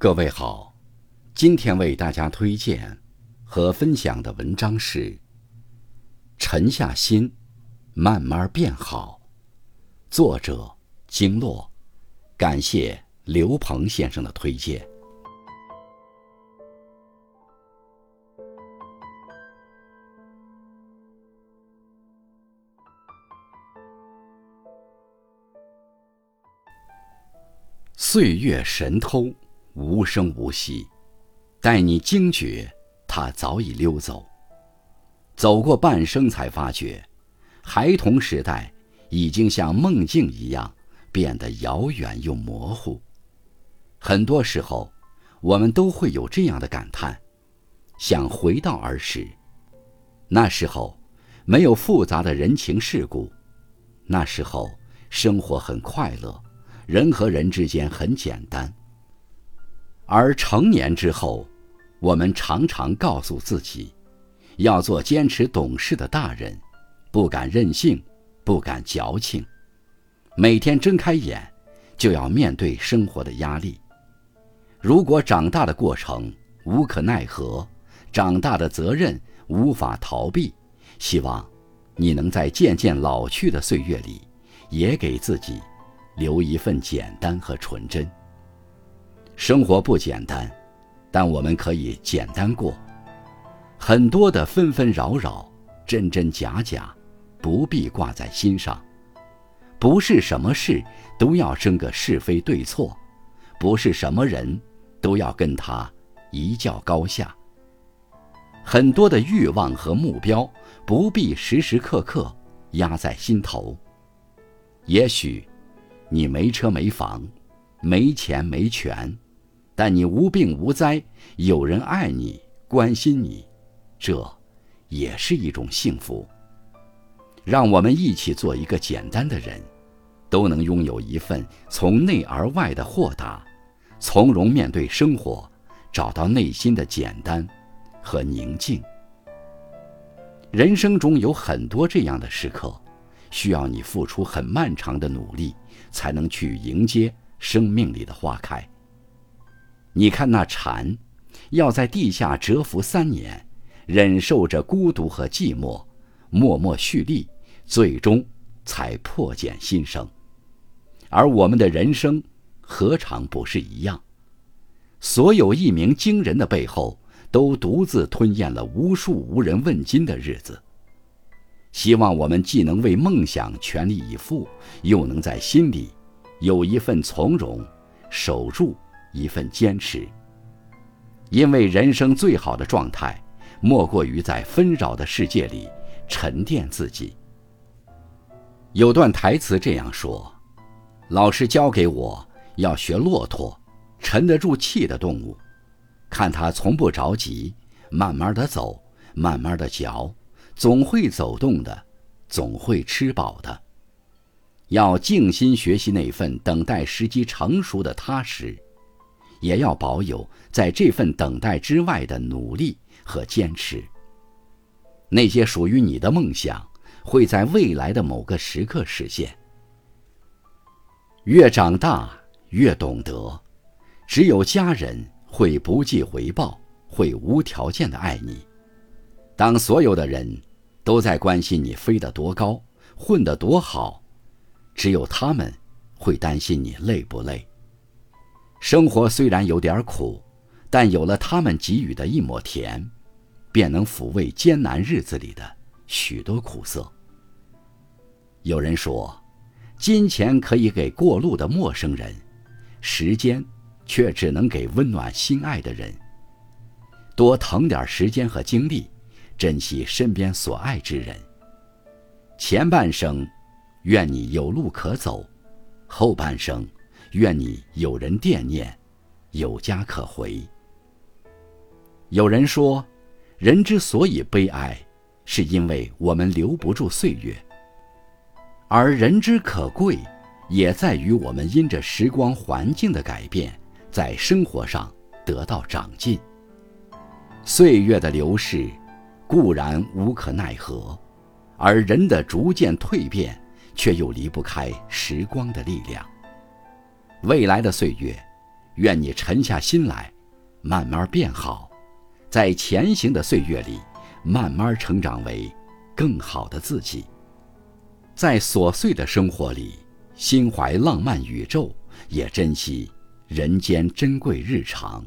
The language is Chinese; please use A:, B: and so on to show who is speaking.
A: 各位好，今天为大家推荐和分享的文章是《沉下心，慢慢变好》，作者经络，感谢刘鹏先生的推荐。岁月神偷。无声无息，待你惊觉，他早已溜走。走过半生，才发觉，孩童时代已经像梦境一样变得遥远又模糊。很多时候，我们都会有这样的感叹：想回到儿时，那时候没有复杂的人情世故，那时候生活很快乐，人和人之间很简单。而成年之后，我们常常告诉自己，要做坚持懂事的大人，不敢任性，不敢矫情。每天睁开眼，就要面对生活的压力。如果长大的过程无可奈何，长大的责任无法逃避，希望你能在渐渐老去的岁月里，也给自己留一份简单和纯真。生活不简单，但我们可以简单过。很多的纷纷扰扰、真真假假，不必挂在心上。不是什么事都要争个是非对错，不是什么人都要跟他一较高下。很多的欲望和目标，不必时时刻刻压在心头。也许，你没车没房，没钱没权。但你无病无灾，有人爱你、关心你，这也是一种幸福。让我们一起做一个简单的人，都能拥有一份从内而外的豁达，从容面对生活，找到内心的简单和宁静。人生中有很多这样的时刻，需要你付出很漫长的努力，才能去迎接生命里的花开。你看那蝉，要在地下蛰伏三年，忍受着孤独和寂寞，默默蓄力，最终才破茧新生。而我们的人生，何尝不是一样？所有一鸣惊人的背后，都独自吞咽了无数无人问津的日子。希望我们既能为梦想全力以赴，又能在心里有一份从容，守住。一份坚持，因为人生最好的状态，莫过于在纷扰的世界里沉淀自己。有段台词这样说：“老师教给我要学骆驼，沉得住气的动物，看它从不着急，慢慢的走，慢慢的嚼，总会走动的，总会吃饱的。要静心学习那份等待时机成熟的踏实。”也要保有在这份等待之外的努力和坚持。那些属于你的梦想，会在未来的某个时刻实现。越长大越懂得，只有家人会不计回报，会无条件的爱你。当所有的人都在关心你飞得多高，混得多好，只有他们会担心你累不累。生活虽然有点苦，但有了他们给予的一抹甜，便能抚慰艰难日子里的许多苦涩。有人说，金钱可以给过路的陌生人，时间却只能给温暖心爱的人。多腾点时间和精力，珍惜身边所爱之人。前半生，愿你有路可走；后半生。愿你有人惦念，有家可回。有人说，人之所以悲哀，是因为我们留不住岁月；而人之可贵，也在于我们因着时光环境的改变，在生活上得到长进。岁月的流逝固然无可奈何，而人的逐渐蜕变，却又离不开时光的力量。未来的岁月，愿你沉下心来，慢慢变好，在前行的岁月里，慢慢成长为更好的自己。在琐碎的生活里，心怀浪漫宇宙，也珍惜人间珍贵日常。